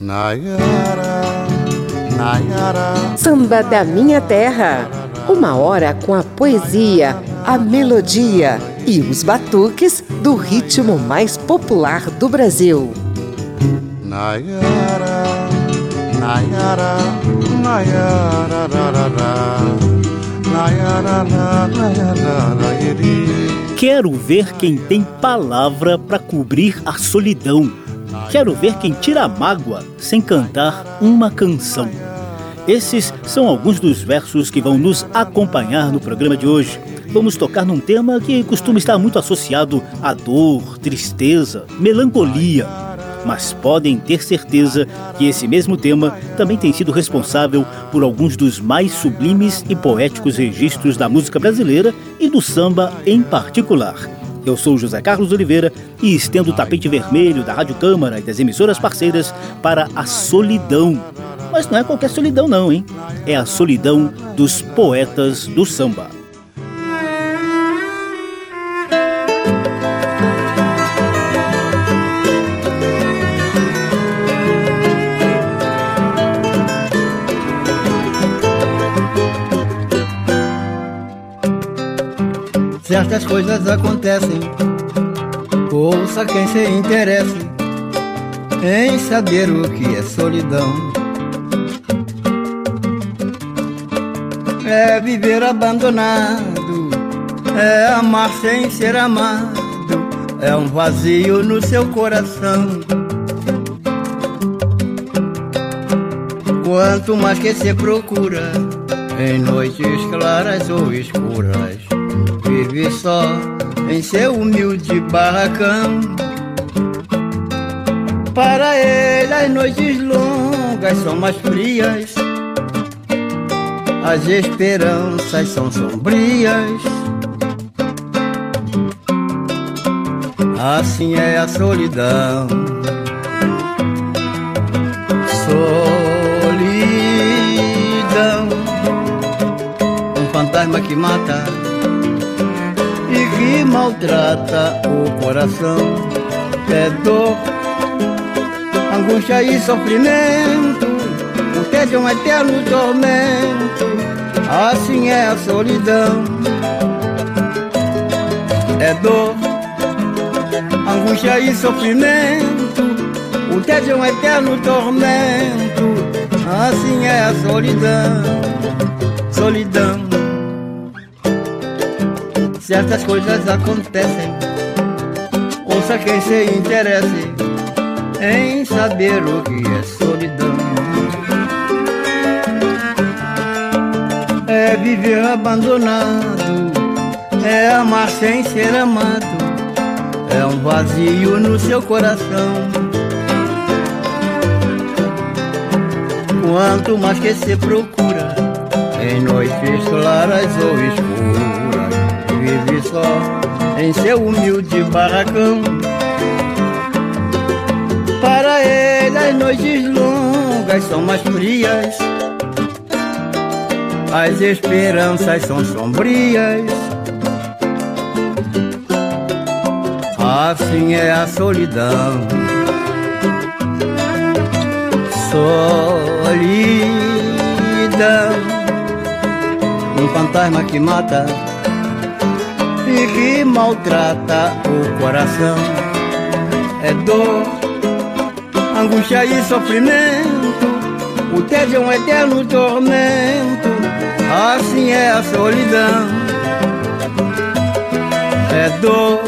Nayara, Nayara. Samba da Minha Terra. Uma hora com a poesia, a melodia e os batuques do ritmo mais popular do Brasil. Nayara, Nayara, Nayara, Nayara, Nayara, Nayara, Quero ver quem tem palavra para cobrir a solidão Quero ver quem tira a mágoa sem cantar uma canção. Esses são alguns dos versos que vão nos acompanhar no programa de hoje. Vamos tocar num tema que costuma estar muito associado à dor, tristeza, melancolia. Mas podem ter certeza que esse mesmo tema também tem sido responsável por alguns dos mais sublimes e poéticos registros da música brasileira e do samba em particular. Eu sou José Carlos Oliveira e estendo o tapete vermelho da Rádio Câmara e das emissoras parceiras para a solidão. Mas não é qualquer solidão, não, hein? É a solidão dos poetas do samba. Certas coisas acontecem. Ouça quem se interesse em saber o que é solidão. É viver abandonado, é amar sem ser amado, é um vazio no seu coração. Quanto mais que se procura, em noites claras ou escuras vive só em seu humilde barracão. Para ele as noites longas são mais frias, as esperanças são sombrias. Assim é a solidão. Solidão, um fantasma que mata que maltrata o coração. É dor, angústia e sofrimento, o tédio é um eterno tormento. Assim é a solidão. É dor, angústia e sofrimento, o tédio é um eterno tormento. Assim é a solidão, solidão certas coisas acontecem. Ouça quem se interesse em saber o que é solidão. É viver abandonado, é amar sem ser amado, é um vazio no seu coração. Quanto mais que se procura, em noites claras ou escuras vive só em seu humilde barracão. Para ele as noites longas são mais frias, as esperanças são sombrias. Assim é a solidão. Solidão, um fantasma que mata e que maltrata o coração. É dor, angústia e sofrimento, o tédio é um eterno tormento, assim é a solidão. É dor,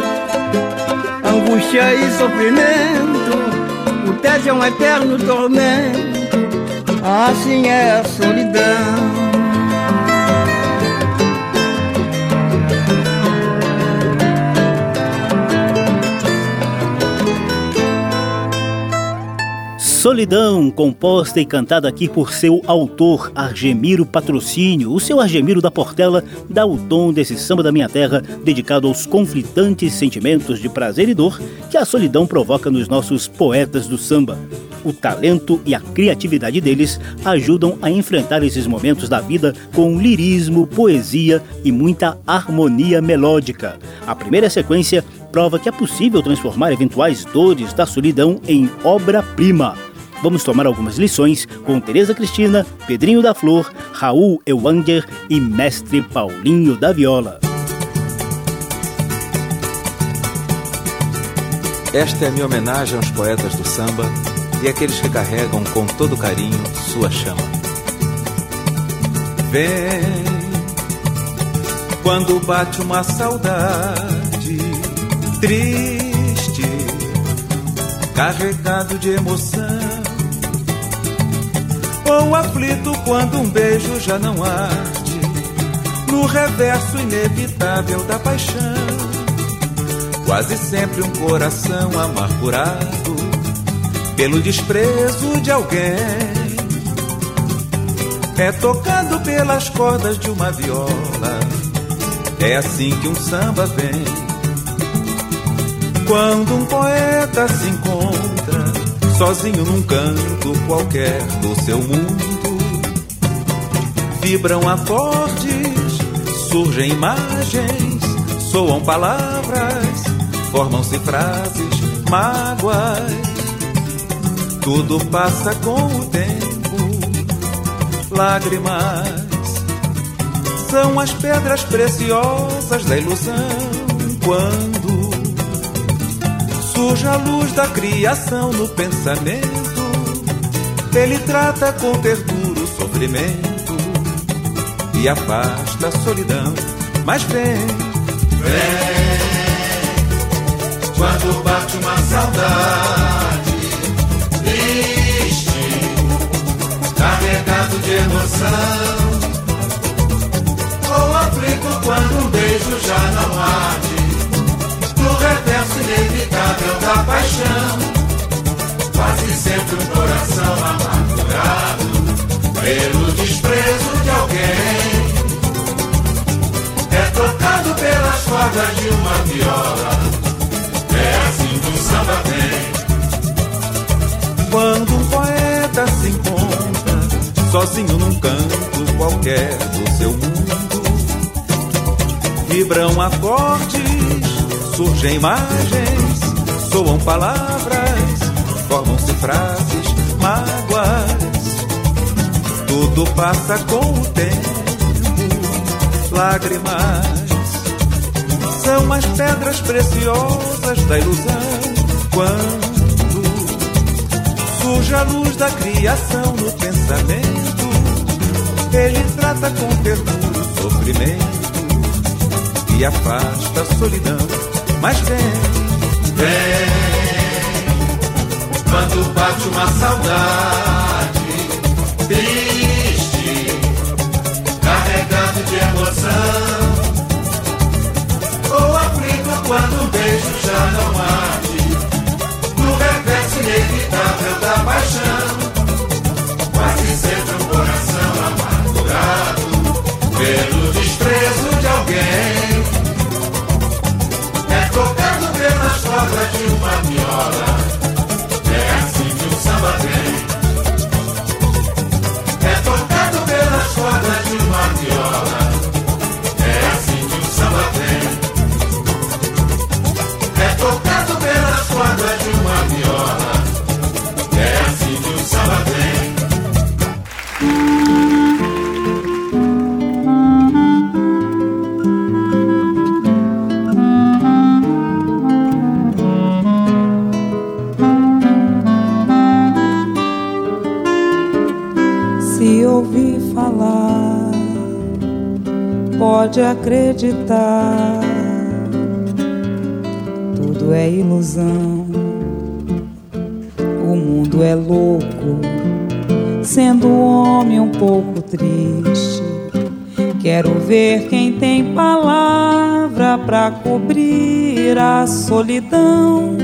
angústia e sofrimento, o tédio é um eterno tormento, assim é a solidão. Solidão, composta e cantada aqui por seu autor, Argemiro Patrocínio. O seu Argemiro da Portela dá o tom desse samba da minha terra, dedicado aos conflitantes sentimentos de prazer e dor que a solidão provoca nos nossos poetas do samba. O talento e a criatividade deles ajudam a enfrentar esses momentos da vida com lirismo, poesia e muita harmonia melódica. A primeira sequência prova que é possível transformar eventuais dores da solidão em obra-prima. Vamos tomar algumas lições com Tereza Cristina, Pedrinho da Flor, Raul Ewanger e Mestre Paulinho da Viola. Esta é minha homenagem aos poetas do samba e àqueles que carregam com todo carinho sua chama. Vem quando bate uma saudade triste, carregado de emoção, ou aflito quando um beijo já não arde, no reverso inevitável da paixão quase sempre um coração amargurado pelo desprezo de alguém. É tocado pelas cordas de uma viola, é assim que um samba vem. Quando um poeta se encontra sozinho num canto qualquer do seu mundo, vibram acordes, surgem imagens, soam palavras formam-se frases, mágoas. Tudo passa com o tempo, lágrimas são as pedras preciosas da ilusão. Quando surge a luz da criação no pensamento, ele trata com ternura o sofrimento e afasta a solidão. Mas vem, vem. Quando bate uma saudade triste, carregado de emoção, ou aflito quando um beijo já não arde, no reverso inevitável da paixão, quase sempre um coração amargurado pelo desprezo de alguém. É tocado pelas cordas de uma viola. Samba Quando um poeta se encontra sozinho num canto qualquer do seu mundo, vibram acordes, surgem imagens, soam palavras, formam-se frases, mágoas. Tudo passa com o tempo, lágrimas são as pedras preciosas da ilusão quando surge a luz da criação no pensamento, ele trata com ternura o sofrimento e afasta a solidão. Mas vem, vem, quando bate uma saudade triste, carregado de emoção. Ou aflito quando um beijo já não há inevitável da paixão. Quase sempre um coração amargurado pelo cordas de uma viola. Pode acreditar. Tudo é ilusão, o mundo é louco, sendo homem um pouco triste. Quero ver quem tem palavra para cobrir a solidão.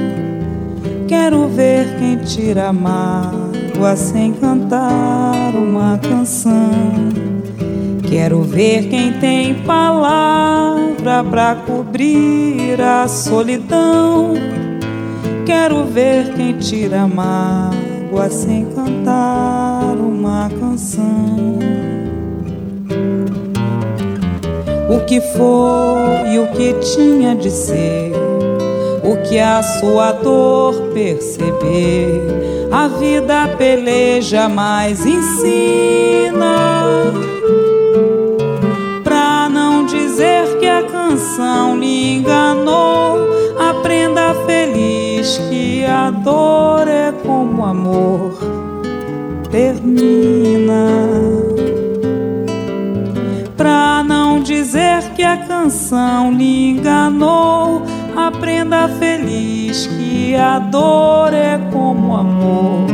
Quero ver quem tira a mágoa sem cantar uma canção. Quero ver quem tem palavra para cobrir a solidão. Quero ver quem tira a mágoa sem cantar uma canção. O que foi e o que tinha de ser, o que a sua dor perceber. A vida peleja, mas ensina. Canção lhe enganou, aprenda feliz que a dor é como amor termina pra não dizer que a canção lhe enganou. Aprenda feliz que a dor é como amor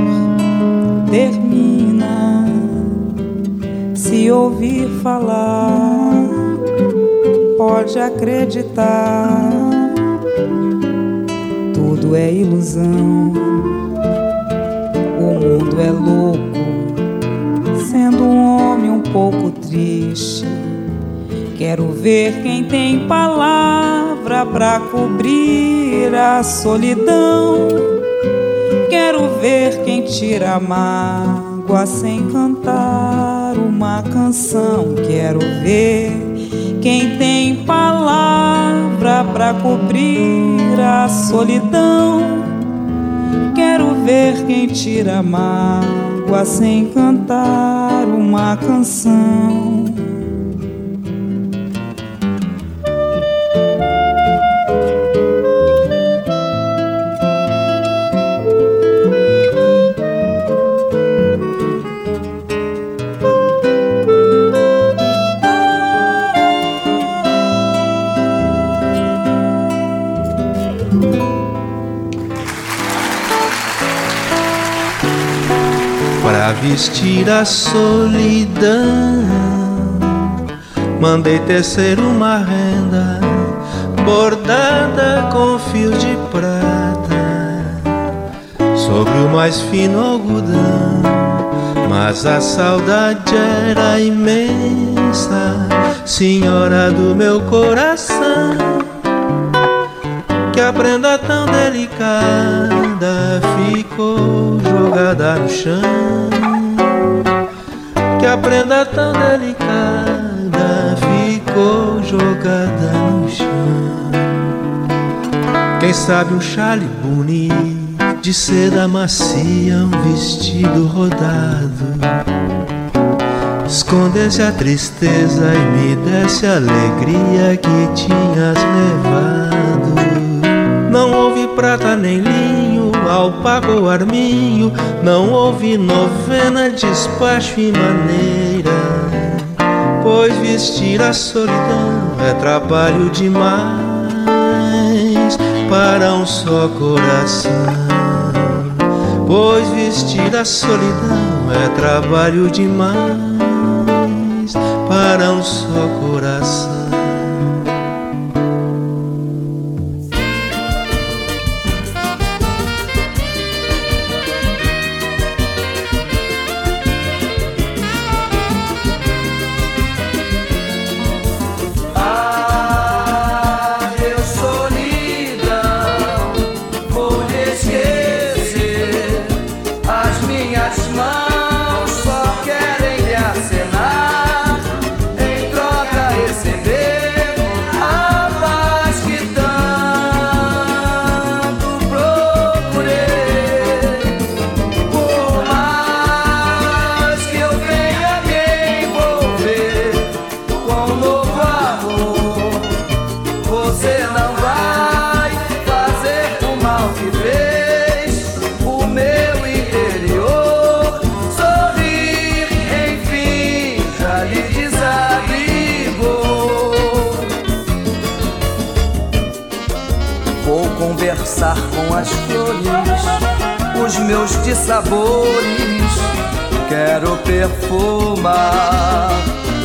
termina. Se ouvir falar, pode acreditar. Tudo é ilusão, o mundo é louco, sendo um homem um pouco triste Quero ver quem tem palavra para cobrir a solidão. Quero ver quem tira a mágoa sem cantar uma canção. Quero ver quem tem palavra para cobrir a solidão. Quero ver quem tira mágoa sem cantar uma canção. Vestir a solidão. Mandei tecer uma renda bordada com fios de prata sobre o mais fino algodão. Mas a saudade era imensa, senhora do meu coração. Que a prenda tão delicada ficou jogada no chão que a prenda tão delicada ficou jogada no chão. Quem sabe um chale bonito de seda macia, um vestido rodado. Escondesse a tristeza e me desse a alegria que tinhas levado. Prata nem linho alpaca ou arminho, não houve novena, despacho e maneira. Pois vestir a solidão é trabalho demais para um só coração. Pois vestir a solidão é trabalho demais sabores quero perfumar.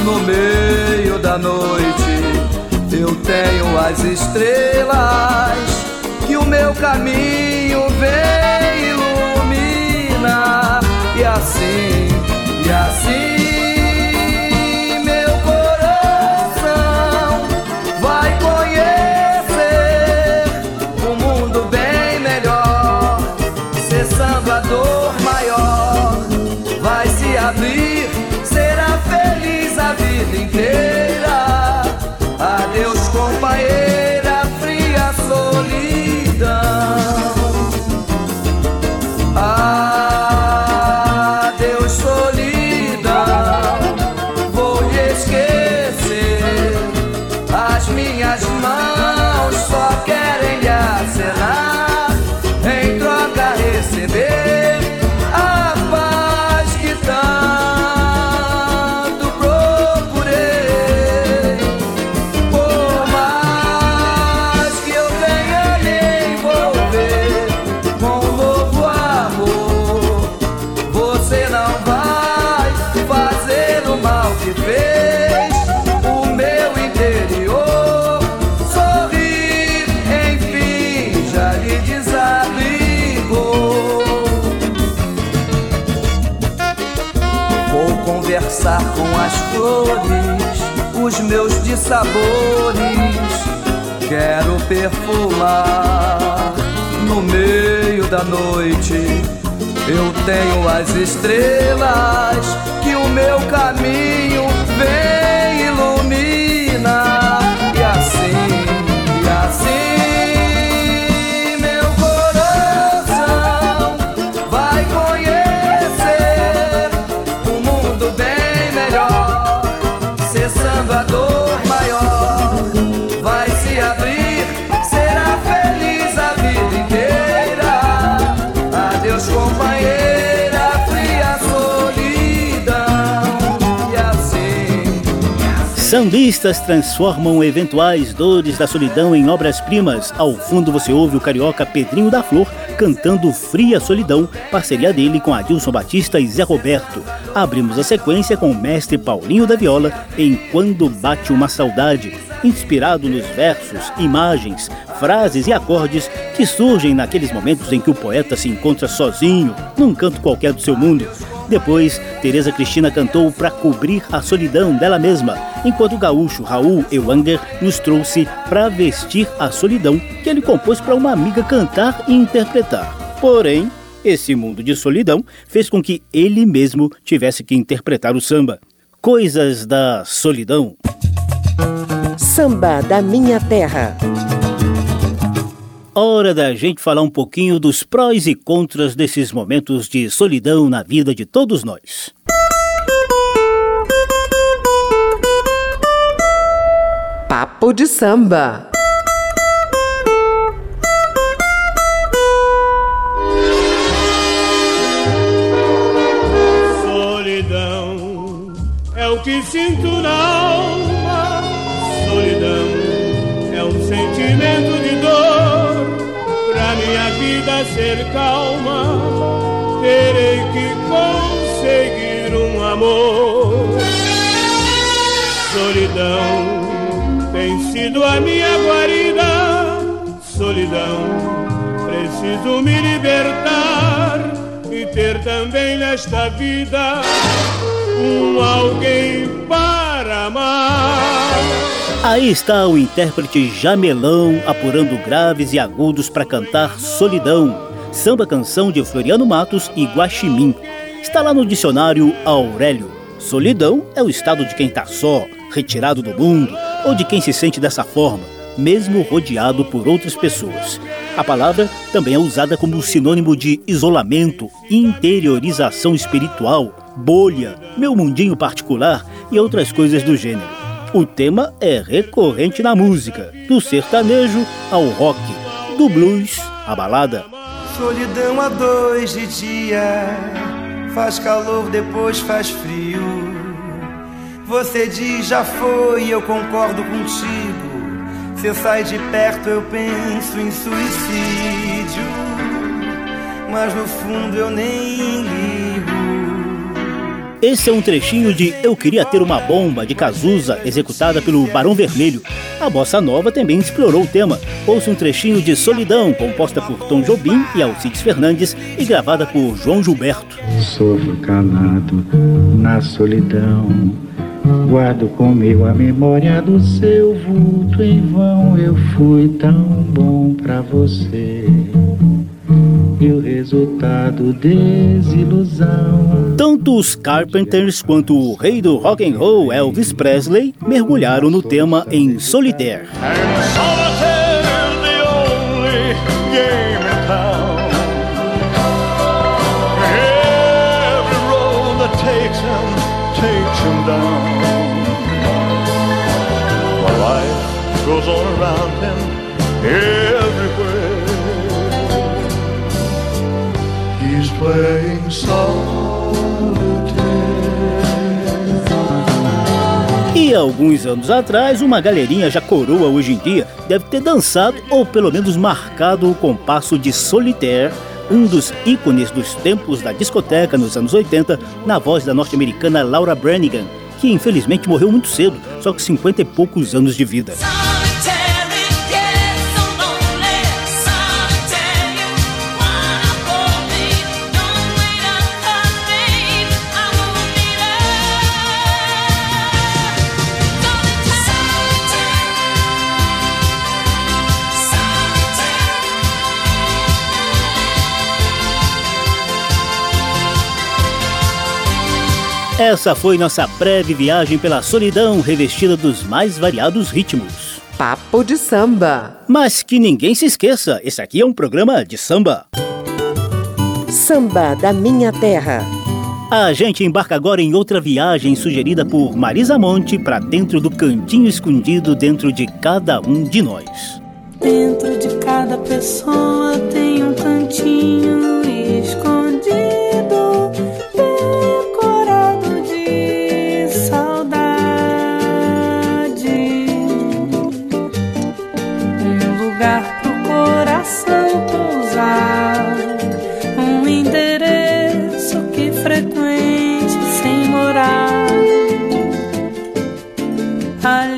No meio da noite eu tenho as estrelas que o meu caminho vem iluminar. E assim, e assim. Meus dissabores. Quero perfumar no meio da noite. Eu tenho as estrelas que o meu caminho vem ilumina. E assim, e assim. Sambistas transformam eventuais dores da solidão em obras-primas. Ao fundo você ouve o carioca Pedrinho da Flor cantando Fria Solidão, parceria dele com Adilson Batista e Zé Roberto. Abrimos a sequência com o mestre Paulinho da Viola em Quando Bate Uma Saudade, inspirado nos versos, imagens, frases e acordes que surgem naqueles momentos em que o poeta se encontra sozinho, num canto qualquer do seu mundo depois, Tereza Cristina cantou para cobrir a solidão dela mesma, enquanto o gaúcho Raul Ewanger nos trouxe para vestir a solidão que ele compôs para uma amiga cantar e interpretar. Porém, esse mundo de solidão fez com que ele mesmo tivesse que interpretar o samba. Coisas da solidão. Samba da minha terra hora da gente falar um pouquinho dos prós e contras desses momentos de solidão na vida de todos nós. Papo de samba. Solidão é o que sinto na calma, terei que conseguir um amor. Solidão tem sido a minha guarida, solidão, preciso me libertar e ter também nesta vida um alguém para amar. Aí está o intérprete Jamelão apurando graves e agudos para cantar Solidão, samba canção de Floriano Matos e Guaxinim. Está lá no dicionário Aurélio. Solidão é o estado de quem está só, retirado do mundo, ou de quem se sente dessa forma, mesmo rodeado por outras pessoas. A palavra também é usada como sinônimo de isolamento, interiorização espiritual, bolha, meu mundinho particular e outras coisas do gênero. O tema é recorrente na música, do sertanejo ao rock, do blues à balada. Solidão a dois de dia, faz calor, depois faz frio. Você diz já foi, eu concordo contigo. Você sai de perto, eu penso em suicídio. Mas no fundo eu nem ligo. Esse é um trechinho de Eu Queria Ter Uma Bomba, de Cazuza, executada pelo Barão Vermelho. A bossa nova também explorou o tema. Ouça um trechinho de Solidão, composta por Tom Jobim e Alcides Fernandes e gravada por João Gilberto. Sofro calado na solidão, guardo comigo a memória do seu vulto. Em vão eu fui tão bom pra você e o resultado desilusão. Tanto os Carpenters quanto o rei do rock and roll Elvis Presley mergulharam no tema em Solitaire. Alguns anos atrás, uma galerinha já coroa hoje em dia deve ter dançado ou pelo menos marcado o compasso de Solitaire, um dos ícones dos tempos da discoteca nos anos 80, na voz da norte-americana Laura Branigan, que infelizmente morreu muito cedo, só com 50 e poucos anos de vida. Essa foi nossa breve viagem pela solidão revestida dos mais variados ritmos. Papo de samba. Mas que ninguém se esqueça, esse aqui é um programa de samba. Samba da minha terra. A gente embarca agora em outra viagem sugerida por Marisa Monte para dentro do cantinho escondido dentro de cada um de nós. Dentro de cada pessoa tem um cantinho escondido llorar. Al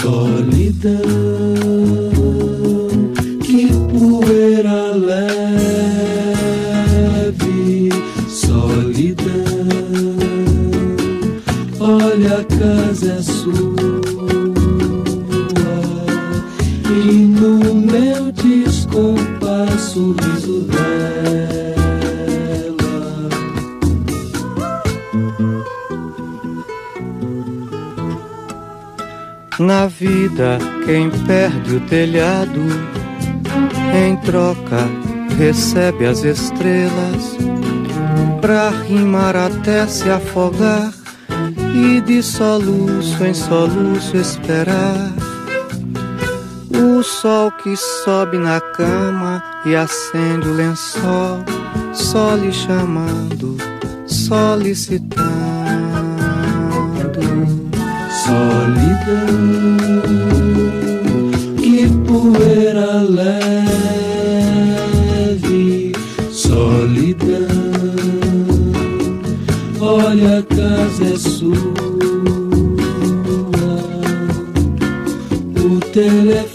sólidão. Na vida, quem perde o telhado, em troca recebe as estrelas, pra rimar até se afogar e de soluço em soluço esperar. O sol que sobe na cama e acende o lençol, só lhe chamando, solicitando solidão, que poeira leve, solidão. Olha, a casa é sua, o telefone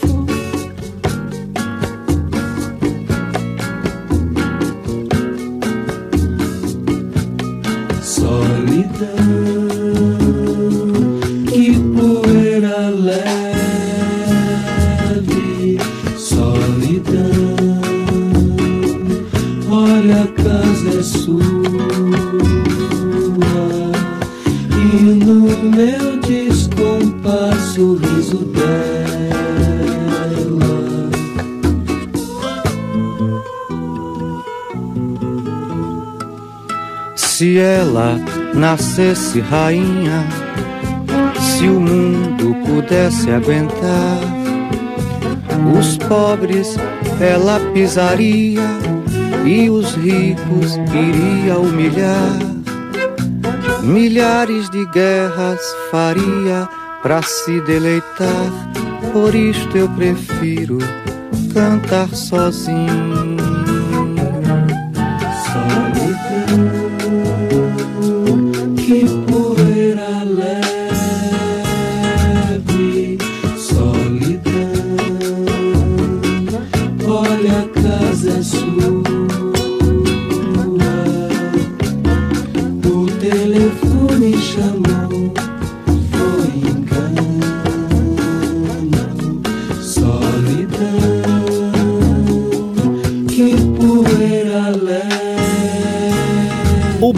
nascesse rainha, se o mundo pudesse aguentar, os pobres ela pisaria e os ricos iria humilhar. Milhares de guerras faria para se deleitar, por isto eu prefiro cantar sozinho.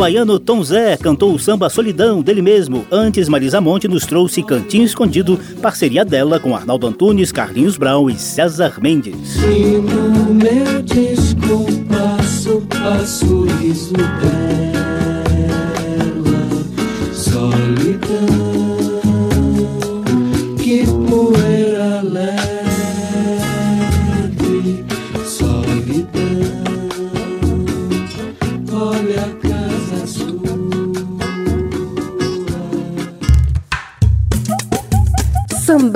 Baiano Tom Zé cantou o samba Solidão dele mesmo. Antes, Marisa Monte nos trouxe Cantinho Escondido, parceria dela com Arnaldo Antunes, Carlinhos Brown e César Mendes. E no meu passo riso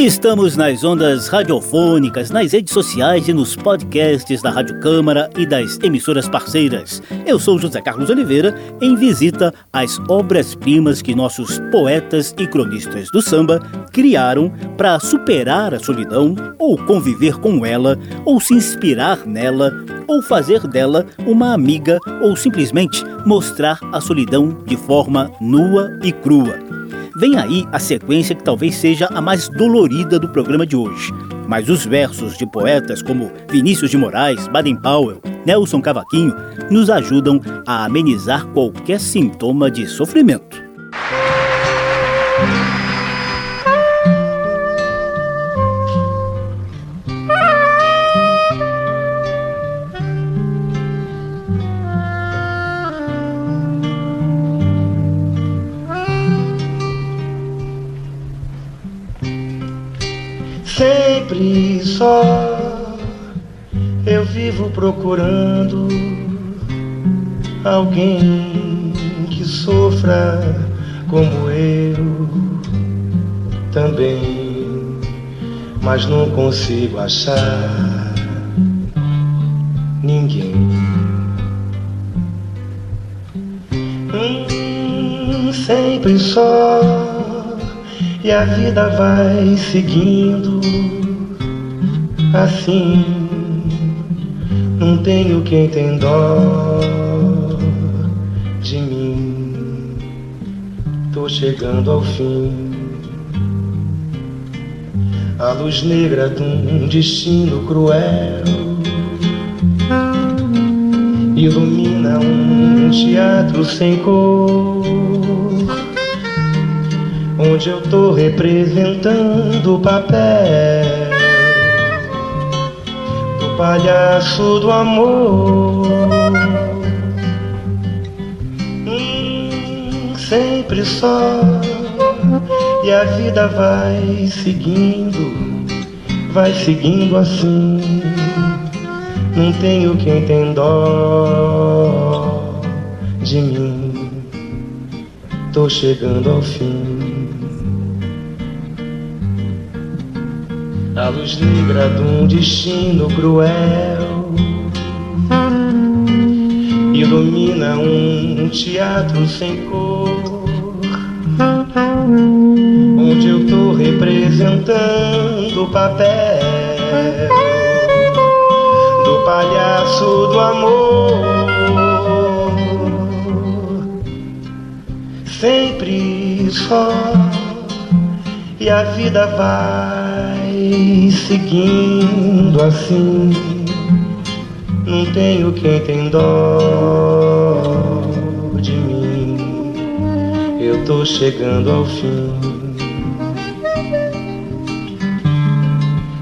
Estamos nas ondas radiofônicas, nas redes sociais e nos podcasts da Rádio Câmara e das emissoras parceiras. Eu sou José Carlos Oliveira, em visita às obras-primas que nossos poetas e cronistas do samba criaram para superar a solidão, ou conviver com ela, ou se inspirar nela, ou fazer dela uma amiga, ou simplesmente mostrar a solidão de forma nua e crua. Vem aí a sequência que talvez seja a mais dolorida do programa de hoje. Mas os versos de poetas como Vinícius de Moraes, Baden Powell, Nelson Cavaquinho nos ajudam a amenizar qualquer sintoma de sofrimento. Só. Eu vivo procurando alguém que sofra como eu também, mas não consigo achar ninguém. Hum, sempre só e a vida vai seguindo assim. Não tenho quem tem dó de mim. chegando ao fim. A luz negra de um destino cruel ilumina um teatro sem cor, onde eu tô representando o papel palhaço do amor. Hum, sempre só e a vida vai seguindo, vai seguindo assim. Não tenho quem tem dó de mim. Tô chegando ao fim. A luz negra de um destino cruel ilumina um teatro sem cor onde eu tô representando o papel do palhaço do amor. Sempre só e a vida vai seguindo assim. Não tenho quem tem dó de mim. Eu tô chegando ao fim.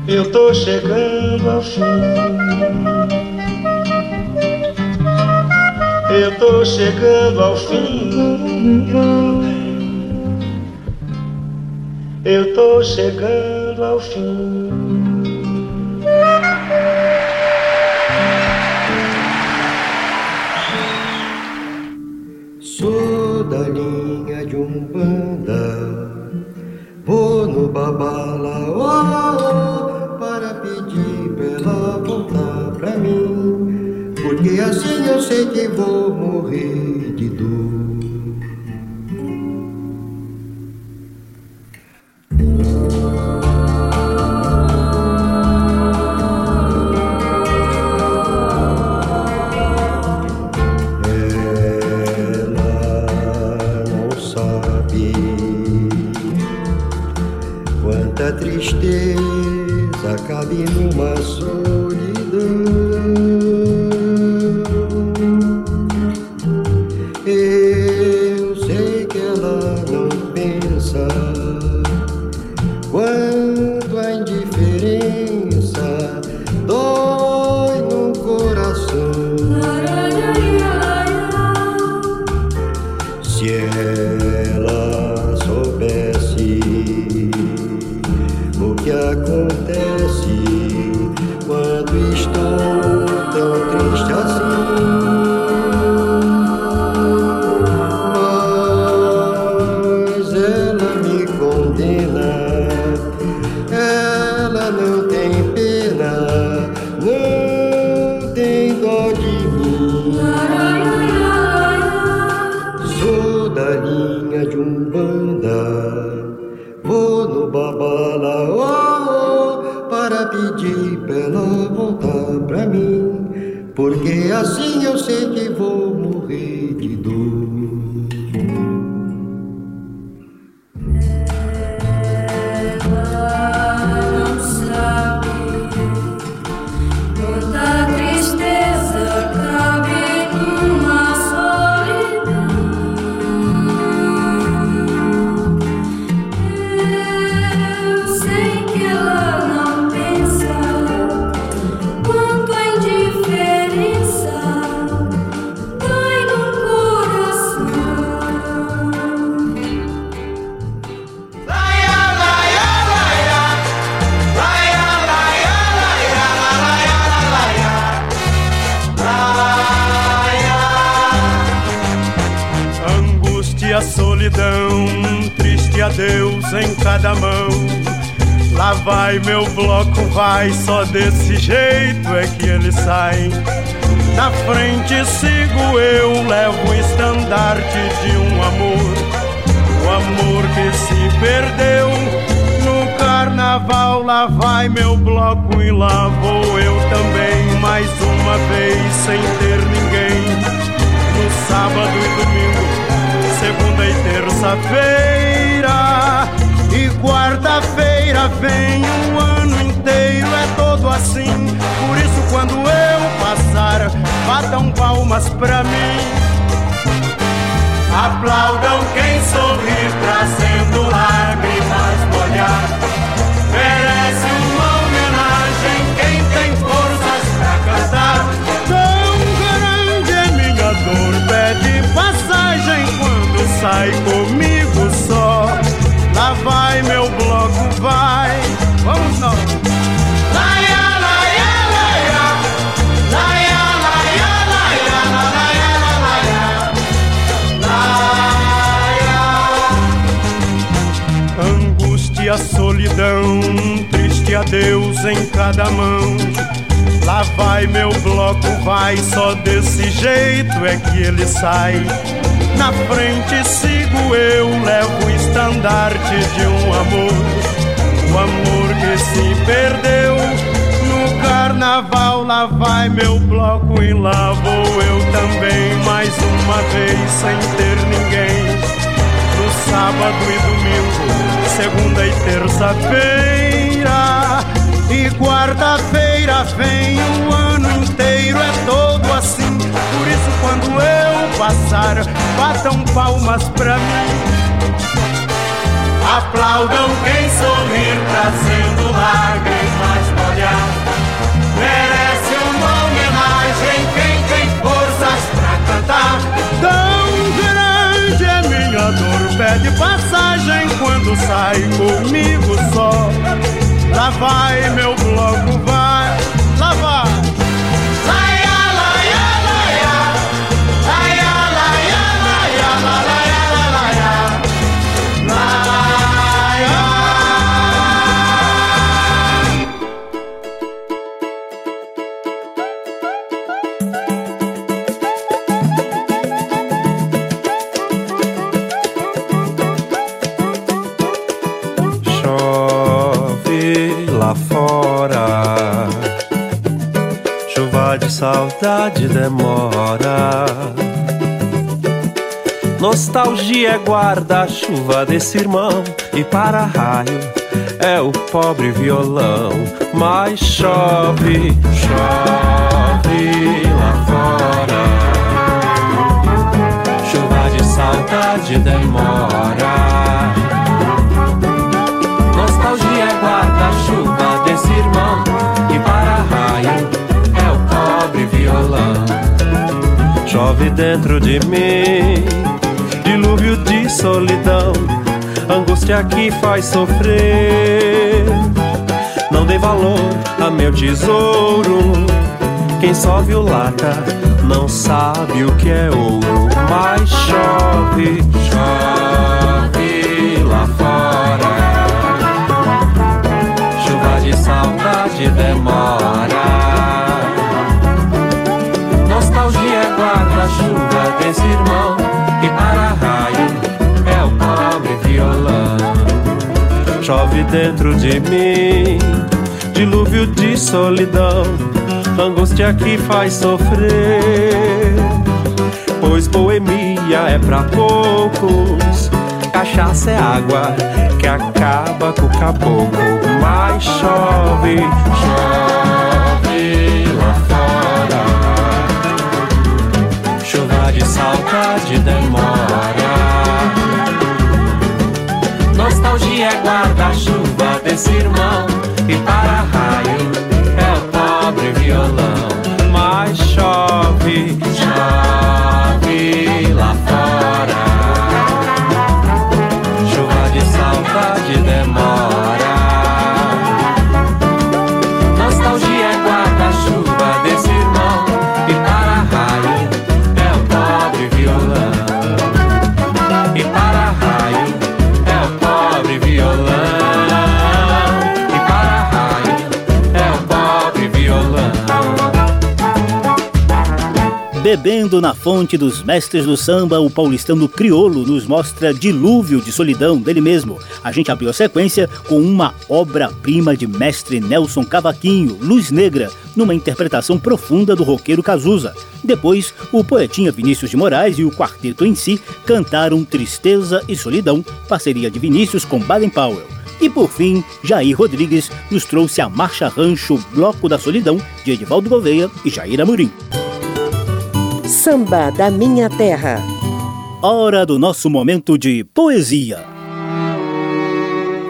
Eu tô chegando ao fim. Eu tô chegando ao fim. Eu tô chegando ao fim. Sou da linha de Umbanda, vou no Babalaô para pedir pra ela voltar pra mim, porque assim eu sei que vou morrer de dor. Tristeza cabe numa solidão. Assim eu sei que vou vai, só em cada mão. Lá vai meu bloco, vai, só desse jeito é que ele sai. Na frente sigo eu, levo o estandarte de um amor. O amor que se perdeu no carnaval. Lá vai meu bloco e lá vou eu também. Mais uma vez sem ter ninguém. No sábado e domingo, segunda e terça-feira. Quarta-feira vem o ano inteiro, é todo assim. Por isso, quando eu passar, batam palmas pra mim. Aplaudam quem sorrir, trazendo lágrimas molhadas. Merece uma homenagem quem tem forças pra cantar. Tão grande é minha dor, pede passagem quando sai comigo só. Lá vai meu bloco, vai, saudade demora. Nostalgia é guarda-chuva desse irmão e para-raio é o pobre violão. Mas chove, chove lá fora, chuva de saudade demora. Chove dentro de mim. Dilúvio de solidão Angústia que faz sofrer. Não dei valor a meu tesouro. Quem só viu lata não sabe o que é ouro Mas chove, chove lá fora. Chuva de saudade demora. Desse irmão e para-raio é o pobre violão. Chove dentro de mim, dilúvio de solidão, angústia que faz sofrer. Pois boemia é pra poucos, cachaça é água que acaba com o caboclo. Mas chove, chove ir man. Bebendo na fonte dos mestres do samba, o paulistano criolo nos mostra dilúvio de solidão dele mesmo. A gente abriu a sequência com uma obra-prima de mestre Nelson Cavaquinho, Luz Negra, numa interpretação profunda do roqueiro Cazuza. Depois, o poetinha Vinícius de Moraes e o quarteto em si cantaram Tristeza e Solidão, parceria de Vinícius com Baden Powell. E por fim, Jair Rodrigues nos trouxe a Marcha Rancho Bloco da Solidão, de Edivaldo Gouveia e Jair Amorim. Samba da Minha Terra. Hora do nosso momento de poesia.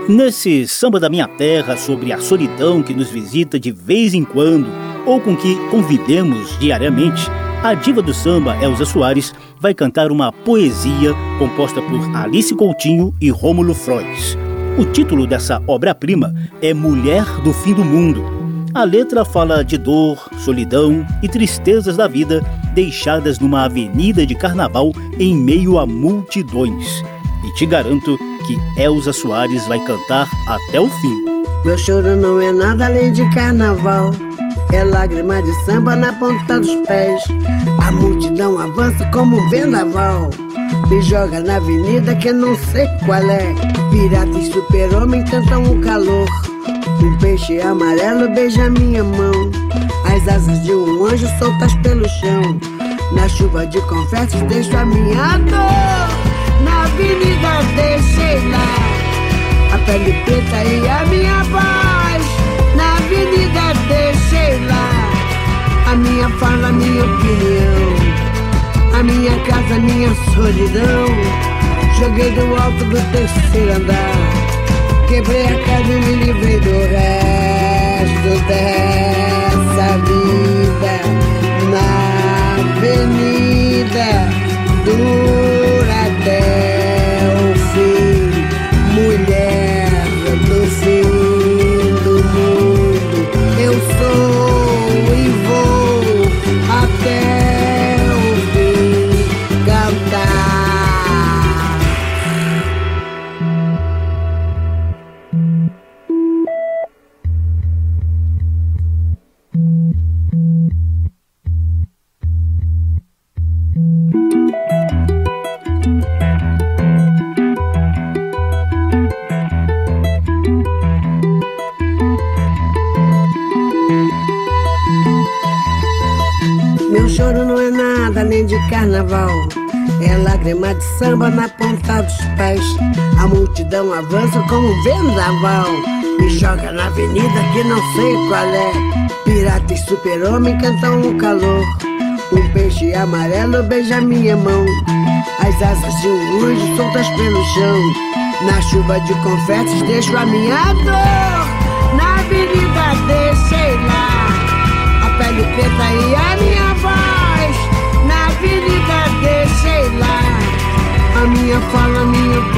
Nesse Samba da Minha Terra, sobre a solidão que nos visita de vez em quando ou com que convivemos diariamente, a diva do samba, Elza Soares, vai cantar uma poesia composta por Alice Coutinho e Rômulo Frois. O título dessa obra-prima é Mulher do Fim do Mundo. A letra fala de dor, solidão e tristezas da vida deixadas numa avenida de carnaval em meio a multidões. E te garanto que Elza Soares vai cantar até o fim. Meu choro não é nada além de carnaval. É lágrima de samba na ponta dos pés. A multidão avança como um vendaval. Me joga na avenida que não sei qual é. Pirata e super-homem cantam o calor. Um peixe amarelo beija minha mão. As asas de um anjo soltas pelo chão. Na chuva de confetes deixo a minha dor. Na avenida deixei lá. A pele preta e a minha voz. Na avenida deixei lá. A minha fala, a minha opinião. A minha casa, a minha solidão. Joguei do alto do terceiro andar. Quebrei a casa e me livrei do resto dessa multidão avança como um vendaval. Me joga na avenida que não sei qual é. Pirata e super-homem cantam o calor. Um peixe amarelo beija minha mão. As asas de um anjo soltas pelo chão. Na chuva de confetes deixo a minha dor. Na avenida deixei lá a pele preta e a minha voz. Na avenida deixei lá a minha fala, a minha.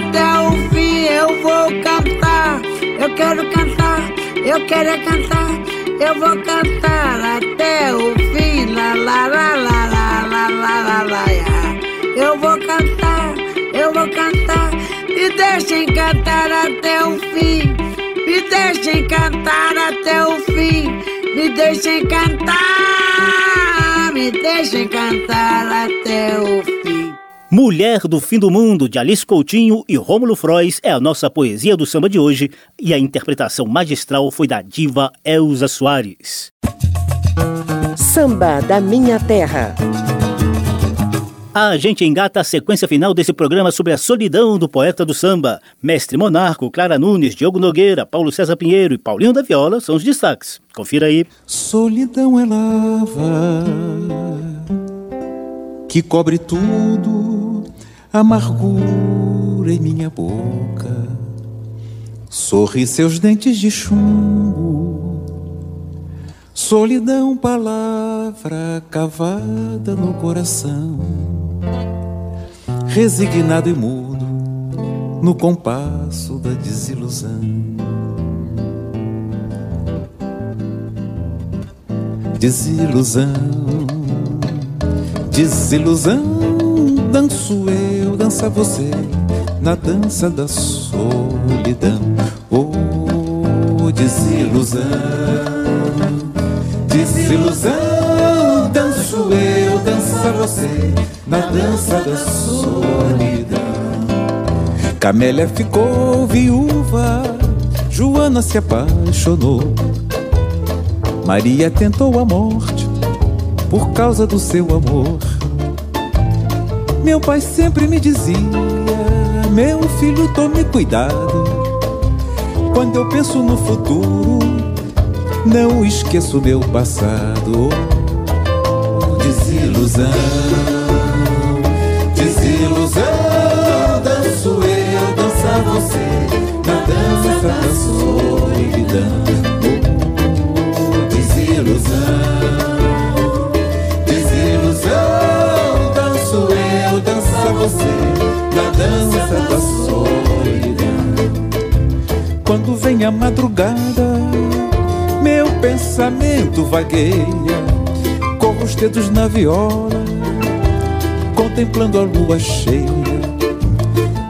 Até o fim eu vou cantar. Eu quero cantar, eu quero cantar. Eu vou cantar até o fim. Lá, lá, lá, lá, lá, lá, lá, lá, lá. Eu vou cantar, eu vou cantar. Me deixem cantar até o fim. Me deixem cantar até o fim, me deixem cantar, me deixem cantar até o fim. Mulher do Fim do Mundo, de Alice Coutinho e Rômulo Frois, é a nossa poesia do samba de hoje e a interpretação magistral foi da diva Elza Soares. Samba da Minha Terra. A gente engata a sequência final desse programa sobre a solidão do poeta do samba. Mestre Monarco, Clara Nunes, Diogo Nogueira, Paulo César Pinheiro e Paulinho da Viola são os destaques. Confira aí. Solidão é lava que cobre tudo, amargura em minha boca. Sorri seus dentes de chumbo. Solidão, palavra cavada no coração, resignado e mudo no compasso da desilusão. Desilusão, desilusão, danço eu, dança você, na dança da solidão. Oh, desilusão, desilusão, danço eu, dança você, na dança da solidão. Camélia ficou viúva, Joana se apaixonou. Maria tentou a morte por causa do seu amor. Meu pai sempre me dizia: Meu filho, tome cuidado. Quando eu penso no futuro, não esqueço meu passado. Desilusão, desilusão, danço eu, dança você, na dança da solidão. Desilusão, você, na dança da solidão. Quando vem a madrugada, meu pensamento vagueia, corro os dedos na viola, contemplando a lua cheia.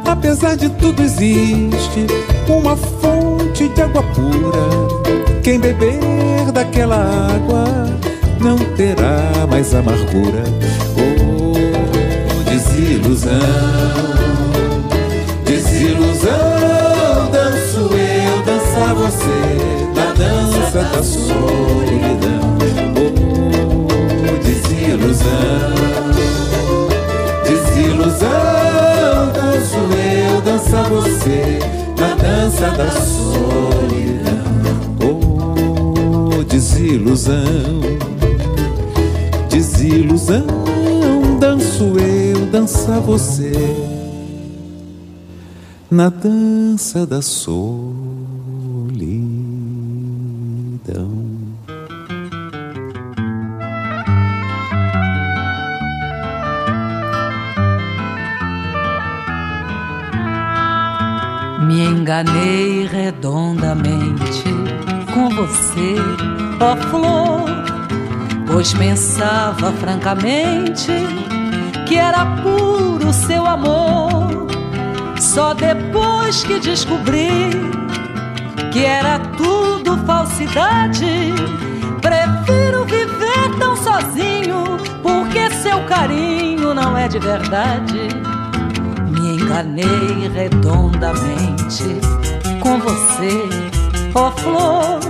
Apesar de tudo, existe uma fonte de água pura. Quem beber daquela água não terá mais amargura. Desilusão, desilusão, danço eu, dança você, na dança da solidão. Oh, desilusão, desilusão, danço eu, dança você, na dança da solidão. Oh, desilusão, desilusão, danço eu, dança você, na dança da solidão. Me enganei redondamente com você, ó flor, pois pensava francamente que era puro seu amor. Só depois que descobri que era tudo falsidade, prefiro viver tão sozinho, porque seu carinho não é de verdade. Me enganei redondamente com você, ó flor,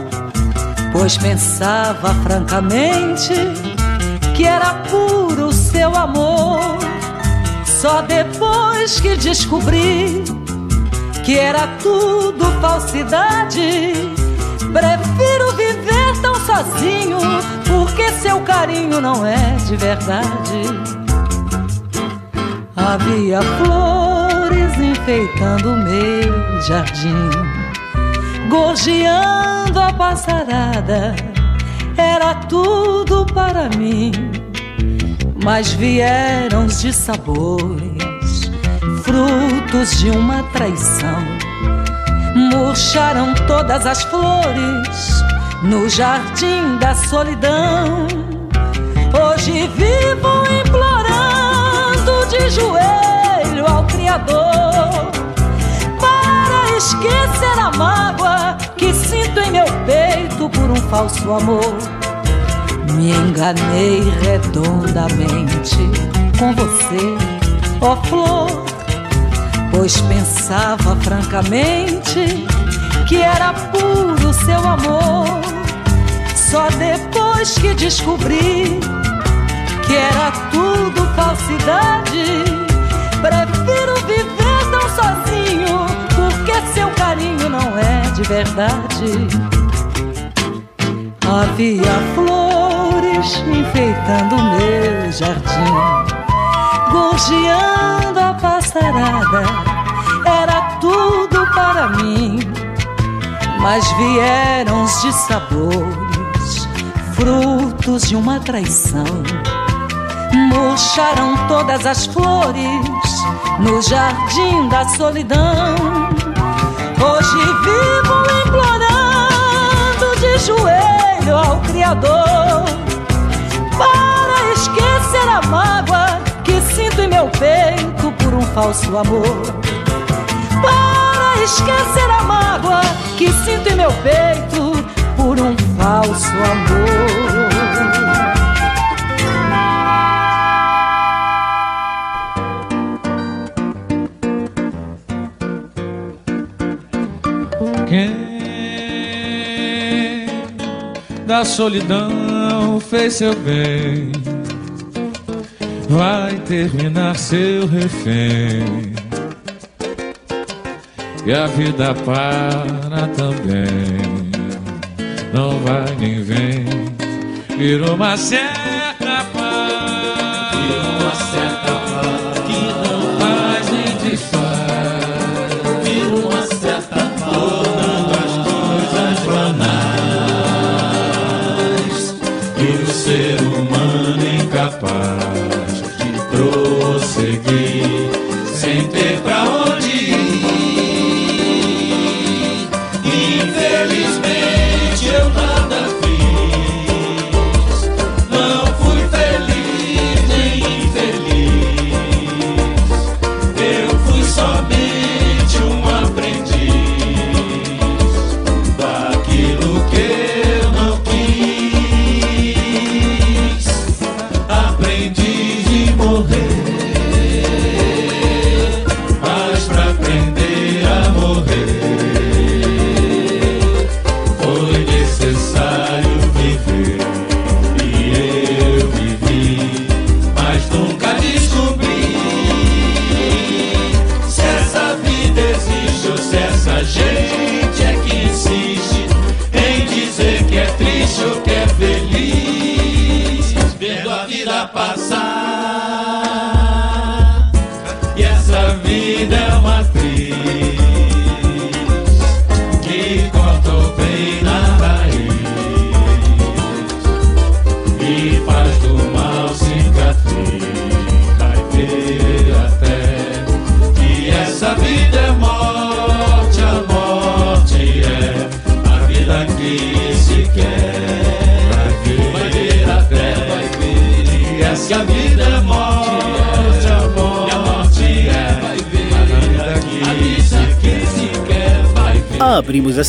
pois pensava francamente que era puro seu amor. Só depois que descobri que era tudo falsidade, prefiro viver tão sozinho, porque seu carinho não é de verdade. Havia flores enfeitando meu jardim, gorjeando a passarada, era tudo para mim. Mas vieram os dissabores, frutos de uma traição, murcharam todas as flores no jardim da solidão. Hoje vivo implorando de joelho ao Criador para esquecer a mágoa que falso amor. Me enganei redondamente com você, ó flor, pois pensava francamente que era puro seu amor. Só depois que descobri que era tudo falsidade, prefiro viver tão sozinho, porque seu carinho não é de verdade. Havia flores enfeitando meu jardim, gorjeando a passarada, era tudo para mim. Mas vieram os dissabores, frutos de uma traição. Murcharam todas as flores no jardim da solidão. Hoje vivo implorando de joelho ao Criador para esquecer a mágoa que sinto em meu peito por um falso amor. Para esquecer a mágoa que sinto em meu peito por um falso amor. Quem da solidão fez seu bem vai terminar seu refém. E a vida para também não vai nem vem vira uma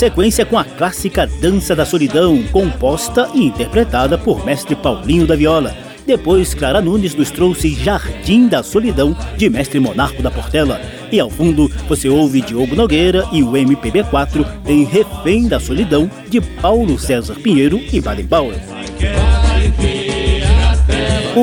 sequência com a clássica Dança da Solidão, composta e interpretada por mestre Paulinho da Viola. Depois, Clara Nunes nos trouxe Jardim da Solidão, de mestre Monarco da Portela. E ao fundo, você ouve Diogo Nogueira e o MPB4 em Refém da Solidão, de Paulo César Pinheiro e Baden.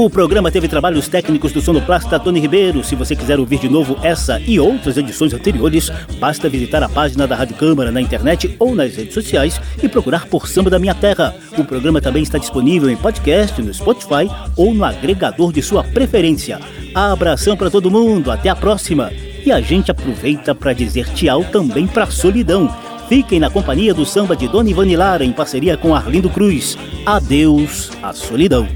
O programa teve trabalhos técnicos do sonoplasta Tony Ribeiro. Se você quiser ouvir de novo essa e outras edições anteriores, basta visitar a página da Rádio Câmara na internet ou nas redes sociais e procurar por Samba da Minha Terra. O programa também está disponível em podcast, no Spotify ou no agregador de sua preferência. Abração para todo mundo, até a próxima! E a gente aproveita para dizer tchau também para a solidão. Fiquem na companhia do samba de Dona Ivani Lara em parceria com Arlindo Cruz. Adeus, a solidão.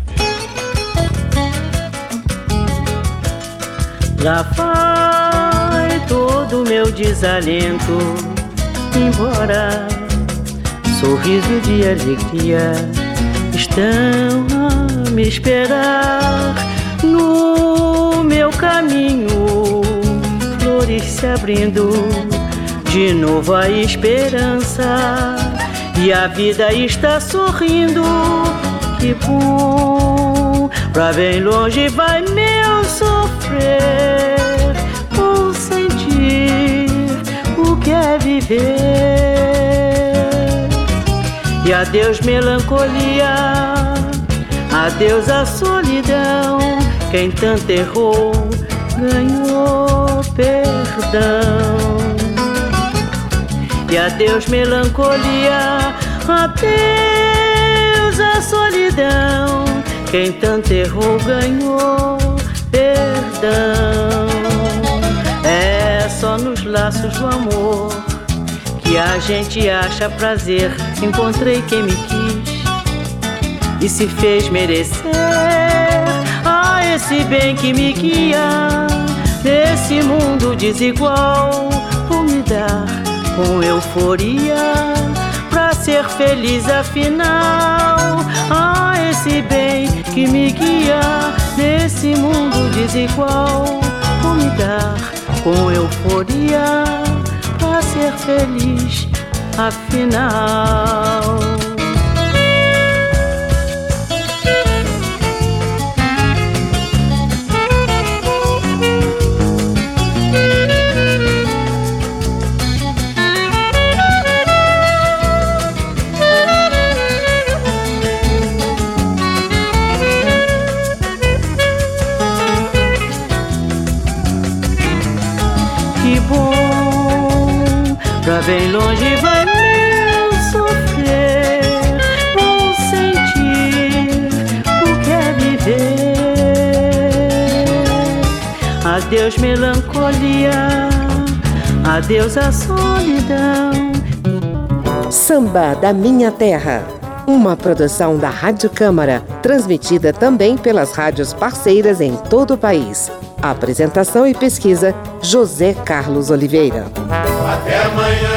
Já vai todo meu desalento embora. Sorriso de alegria estão a me esperar no meu caminho. Flores se abrindo, de novo a esperança. e a vida está sorrindo. Que bom, pra bem longe vai meu sofrer. Vou sentir o que é viver. E adeus, melancolia, adeus a solidão. Quem tanto errou ganhou perdão. E adeus, melancolia, adeus a solidão. Quem tanto errou ganhou perdão. É só nos laços do amor que a gente acha prazer. Encontrei quem me quis e se fez merecer. Ah, esse bem que me guia nesse mundo desigual. Vou me dar com euforia pra ser feliz afinal. Ah, esse bem que me guia nesse mundo desigual. Vou me dar com euforia pra ser feliz afinal. Adeus, melancolia, adeus a solidão. Samba da Minha Terra. Uma produção da Rádio Câmara, transmitida também pelas rádios parceiras em todo o país. Apresentação e pesquisa: José Carlos Oliveira. Até amanhã.